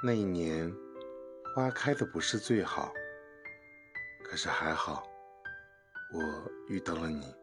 那一年花开的不是最好可是还好我遇到了你。